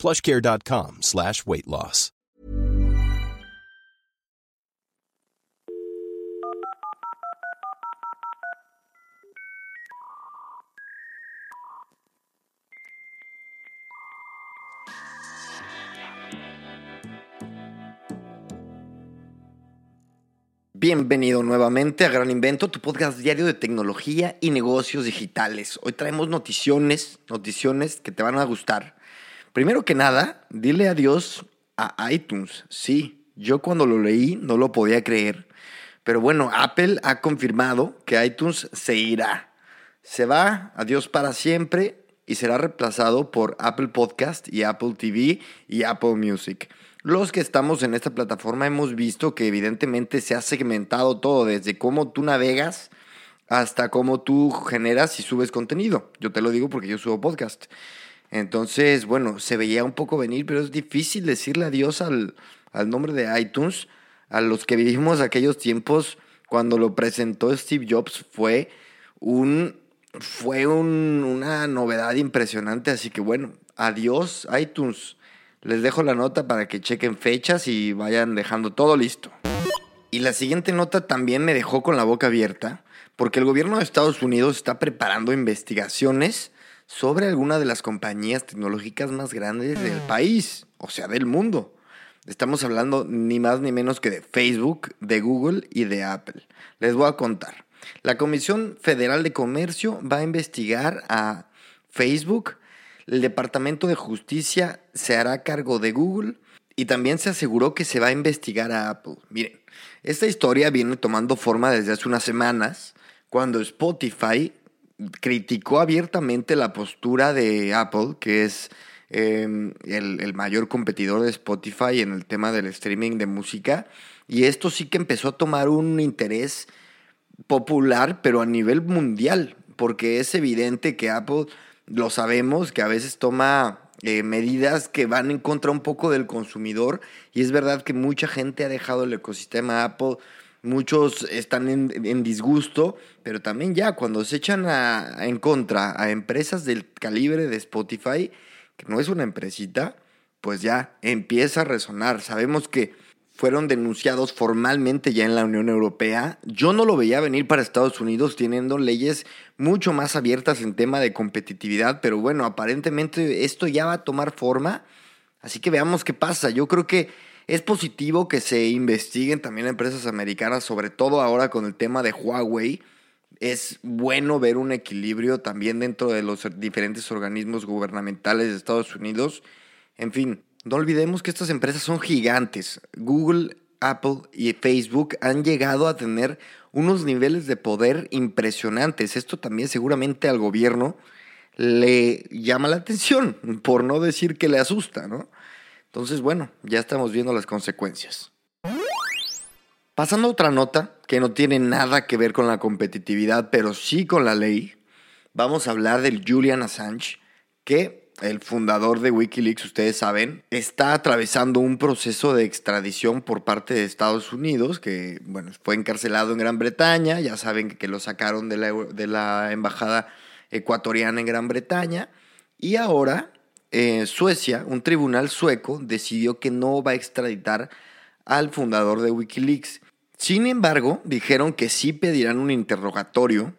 plushcare.com slash weight loss. Bienvenido nuevamente a Gran Invento, tu podcast diario de tecnología y negocios digitales. Hoy traemos noticiones, noticiones que te van a gustar. Primero que nada, dile adiós a iTunes. Sí, yo cuando lo leí no lo podía creer. Pero bueno, Apple ha confirmado que iTunes se irá. Se va, adiós para siempre, y será reemplazado por Apple Podcast y Apple TV y Apple Music. Los que estamos en esta plataforma hemos visto que evidentemente se ha segmentado todo, desde cómo tú navegas hasta cómo tú generas y subes contenido. Yo te lo digo porque yo subo podcast. Entonces, bueno, se veía un poco venir, pero es difícil decirle adiós al, al nombre de iTunes. A los que vivimos aquellos tiempos cuando lo presentó Steve Jobs fue un fue un, una novedad impresionante. Así que bueno, adiós iTunes. Les dejo la nota para que chequen fechas y vayan dejando todo listo. Y la siguiente nota también me dejó con la boca abierta, porque el gobierno de Estados Unidos está preparando investigaciones sobre alguna de las compañías tecnológicas más grandes del país, o sea, del mundo. Estamos hablando ni más ni menos que de Facebook, de Google y de Apple. Les voy a contar. La Comisión Federal de Comercio va a investigar a Facebook, el Departamento de Justicia se hará cargo de Google y también se aseguró que se va a investigar a Apple. Miren, esta historia viene tomando forma desde hace unas semanas, cuando Spotify criticó abiertamente la postura de Apple, que es em, el, mayor competidor de Spotify en el tema del streaming de música. Y esto sí que empezó a tomar un interés popular, pero a nivel mundial, porque es evidente que Apple lo sabemos, que a veces toma eh, medidas que van en contra un poco del consumidor y es verdad que mucha gente ha dejado el ecosistema Apple, muchos están en, disgusto, pero también ya cuando se echan en contra a empresas del calibre de Spotify, que no es una empresita, pues ya empieza a resonar. Sabemos que fueron denunciados formalmente ya en la Unión Europea. Yo no lo veía venir para Estados Unidos teniendo leyes mucho más abiertas en tema de competitividad, pero bueno, aparentemente esto ya va a tomar forma, así que veamos qué pasa. Yo creo que es positivo que se investiguen también empresas americanas, sobre todo ahora con el tema de Huawei. Es bueno ver un equilibrio también dentro de los diferentes organismos gubernamentales de Estados Unidos. En fin, no olvidemos que estas empresas son gigantes. Google, Apple y Facebook han llegado a tener unos niveles de poder impresionantes. Esto también seguramente al gobierno le llama la atención, por no decir que le asusta, ¿no? Entonces, bueno, ya estamos viendo las consecuencias. Pasando a otra nota que no tiene nada que ver con la competitividad, pero sí con la ley, vamos a hablar del Julian Assange, que el fundador de Wikileaks, ustedes saben, está atravesando un proceso de extradición por parte de Estados Unidos, que bueno, fue encarcelado en Gran Bretaña, ya saben que, lo sacaron de la, de la, embajada ecuatoriana en Gran Bretaña, y ahora eh, Suecia, un tribunal sueco, decidió que no va a extraditar al fundador de Wikileaks. Sin embargo, dijeron que sí pedirán un interrogatorio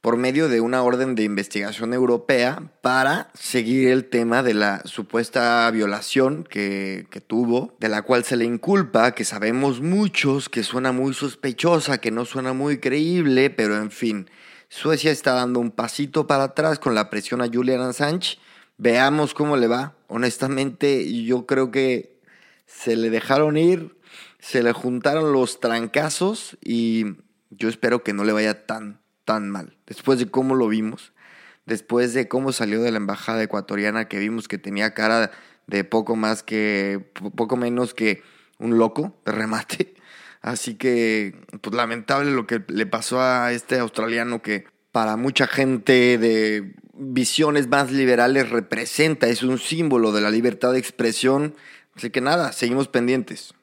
por medio de una orden de investigación europea para seguir el tema de la supuesta violación que, tuvo, de la cual se le inculpa, que sabemos muchos que suena muy sospechosa, que no suena muy creíble, pero en fin, Suecia está dando un pasito para atrás con la presión a Julian Assange. Veamos cómo le va. Honestamente, yo creo que se le dejaron ir, se le juntaron los trancazos y yo espero que no le vaya tan tan mal. Después de cómo lo vimos, después de cómo salió de la embajada ecuatoriana que vimos que tenía cara de poco más que, poco menos que un loco de remate. Así que, pues lamentable lo que le pasó a este australiano que para mucha gente de visiones más liberales representa, es un símbolo de la libertad de expresión. Así que nada, seguimos pendientes.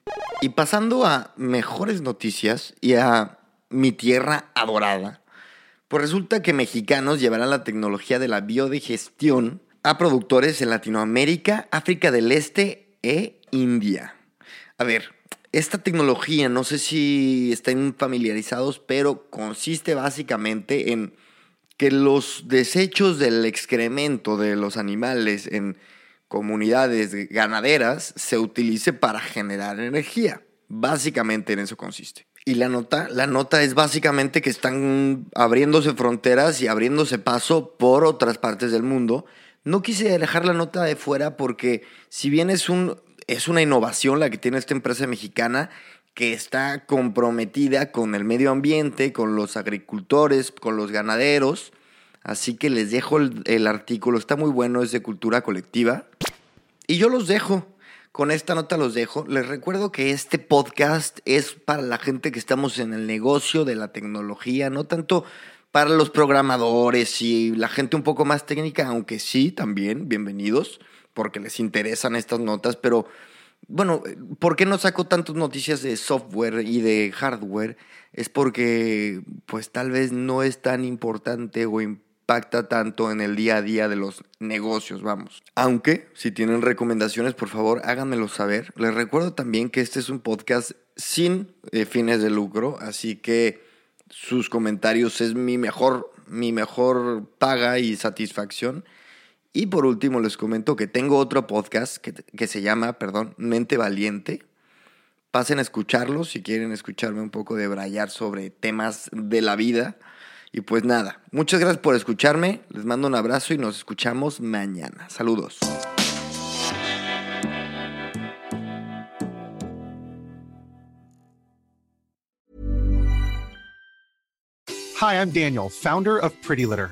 Y pasando a mejores noticias y a mi tierra adorada, pues resulta que mexicanos llevarán la tecnología de la biodigestión a productores en Latinoamérica, África del Este e India. A ver, esta tecnología, no sé si estén familiarizados, pero consiste básicamente en que los desechos del excremento de los animales en comunidades ganaderas se utilice para generar energía. Básicamente en eso consiste. Y la nota, la nota es básicamente que están abriéndose fronteras y abriéndose paso por otras partes del mundo. No quise dejar la nota de fuera porque si bien es, un, es una innovación la que tiene esta empresa mexicana, que está comprometida con el medio ambiente, con los agricultores, con los ganaderos. Así que les dejo el, artículo, está muy bueno, es de cultura colectiva. Y yo los dejo, con esta nota los dejo. Les recuerdo que este podcast es para la gente que estamos en el negocio de la tecnología, no tanto para los programadores y la gente un poco más técnica, aunque sí, también, bienvenidos, porque les interesan estas notas, pero bueno, ¿por qué no saco tantas noticias de software y de hardware? Es porque pues tal vez no es tan importante o impacta tanto en el día a día de los negocios, vamos. Aunque si tienen recomendaciones, por favor, háganmelo saber. Les recuerdo también que este es un podcast sin eh, fines de lucro, así que sus comentarios es mi mejor mi mejor paga y satisfacción. Y por último les comento que tengo otro podcast que, se llama, perdón, Mente Valiente. Pasen a escucharlo si quieren escucharme un poco de brayar sobre temas de la vida. Y pues nada, muchas gracias por escucharme, les mando un abrazo y nos escuchamos mañana. Saludos. Hi, I'm Daniel, founder of Pretty Litter.